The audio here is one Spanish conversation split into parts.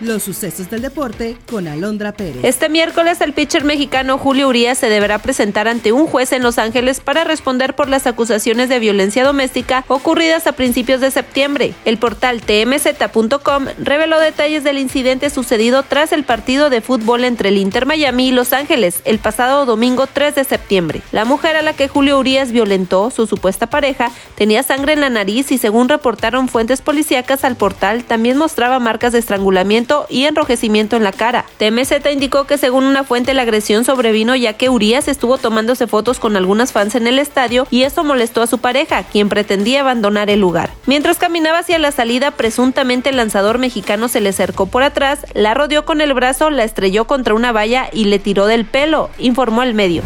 Los sucesos del deporte con Alondra Pérez. Este miércoles el pitcher mexicano Julio Urias se deberá presentar ante un juez en Los Ángeles para responder por las acusaciones de violencia doméstica ocurridas a principios de septiembre. El portal tmz.com reveló detalles del incidente sucedido tras el partido de fútbol entre el Inter Miami y Los Ángeles el pasado domingo 3 de septiembre. La mujer a la que Julio Urias violentó, su supuesta pareja, tenía sangre en la nariz y según reportaron fuentes policíacas al portal también mostraba marcas de estrangulamiento y enrojecimiento en la cara. TMZ indicó que según una fuente la agresión sobrevino ya que Urias estuvo tomándose fotos con algunas fans en el estadio y eso molestó a su pareja, quien pretendía abandonar el lugar. Mientras caminaba hacia la salida, presuntamente el lanzador mexicano se le acercó por atrás, la rodeó con el brazo, la estrelló contra una valla y le tiró del pelo, informó el medio.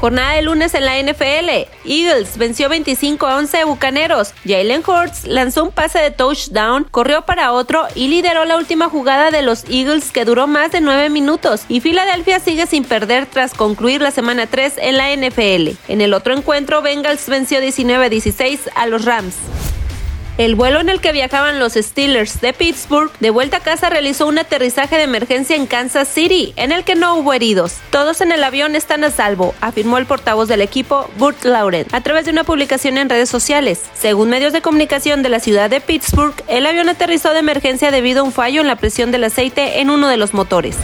Jornada de lunes en la NFL. Eagles venció 25 a 11 a Bucaneros. Jalen Hurts lanzó un pase de touchdown, corrió para otro y lideró la última jugada de los Eagles que duró más de 9 minutos. Y Filadelfia sigue sin perder tras concluir la semana 3 en la NFL. En el otro encuentro, Bengals venció 19 a 16 a los Rams. El vuelo en el que viajaban los Steelers de Pittsburgh de vuelta a casa realizó un aterrizaje de emergencia en Kansas City, en el que no hubo heridos. Todos en el avión están a salvo, afirmó el portavoz del equipo, Burt Lauren, a través de una publicación en redes sociales. Según medios de comunicación de la ciudad de Pittsburgh, el avión aterrizó de emergencia debido a un fallo en la presión del aceite en uno de los motores.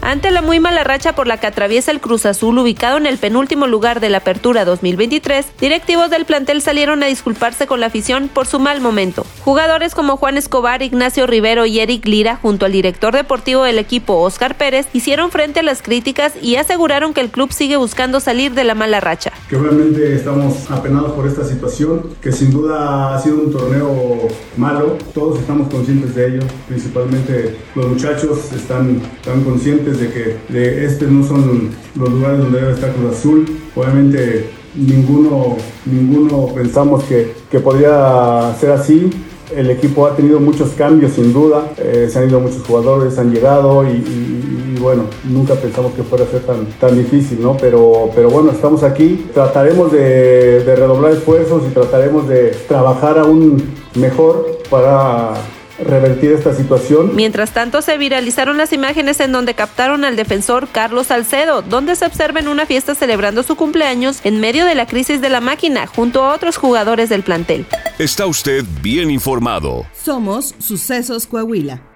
Ante la muy mala racha por la que atraviesa el Cruz Azul, ubicado en el penúltimo lugar de la Apertura 2023, directivos del plantel salieron a disculparse con la afición por su mal momento. Jugadores como Juan Escobar, Ignacio Rivero y Eric Lira, junto al director deportivo del equipo Oscar Pérez, hicieron frente a las críticas y aseguraron que el club sigue buscando salir de la mala racha. Que obviamente estamos apenados por esta situación, que sin duda ha sido un torneo malo, todos estamos conscientes de ello, principalmente los muchachos están, están conscientes de que de este no son los lugares donde debe estar Cruz Azul. Obviamente ninguno, ninguno pensamos que, que podría ser así. El equipo ha tenido muchos cambios sin duda, eh, se han ido muchos jugadores, han llegado y, bueno, nunca pensamos que fuera a ser tan, tan difícil, ¿no? Pero, pero bueno, estamos aquí, trataremos de redoblar esfuerzos y trataremos de trabajar aún mejor para revertir esta situación. Mientras tanto, se viralizaron las imágenes en donde captaron al defensor Carlos Salcedo, donde se observa en una fiesta celebrando su cumpleaños en medio de la crisis de la máquina, junto a otros jugadores del plantel. Está usted bien informado. Somos Sucesos Coahuila.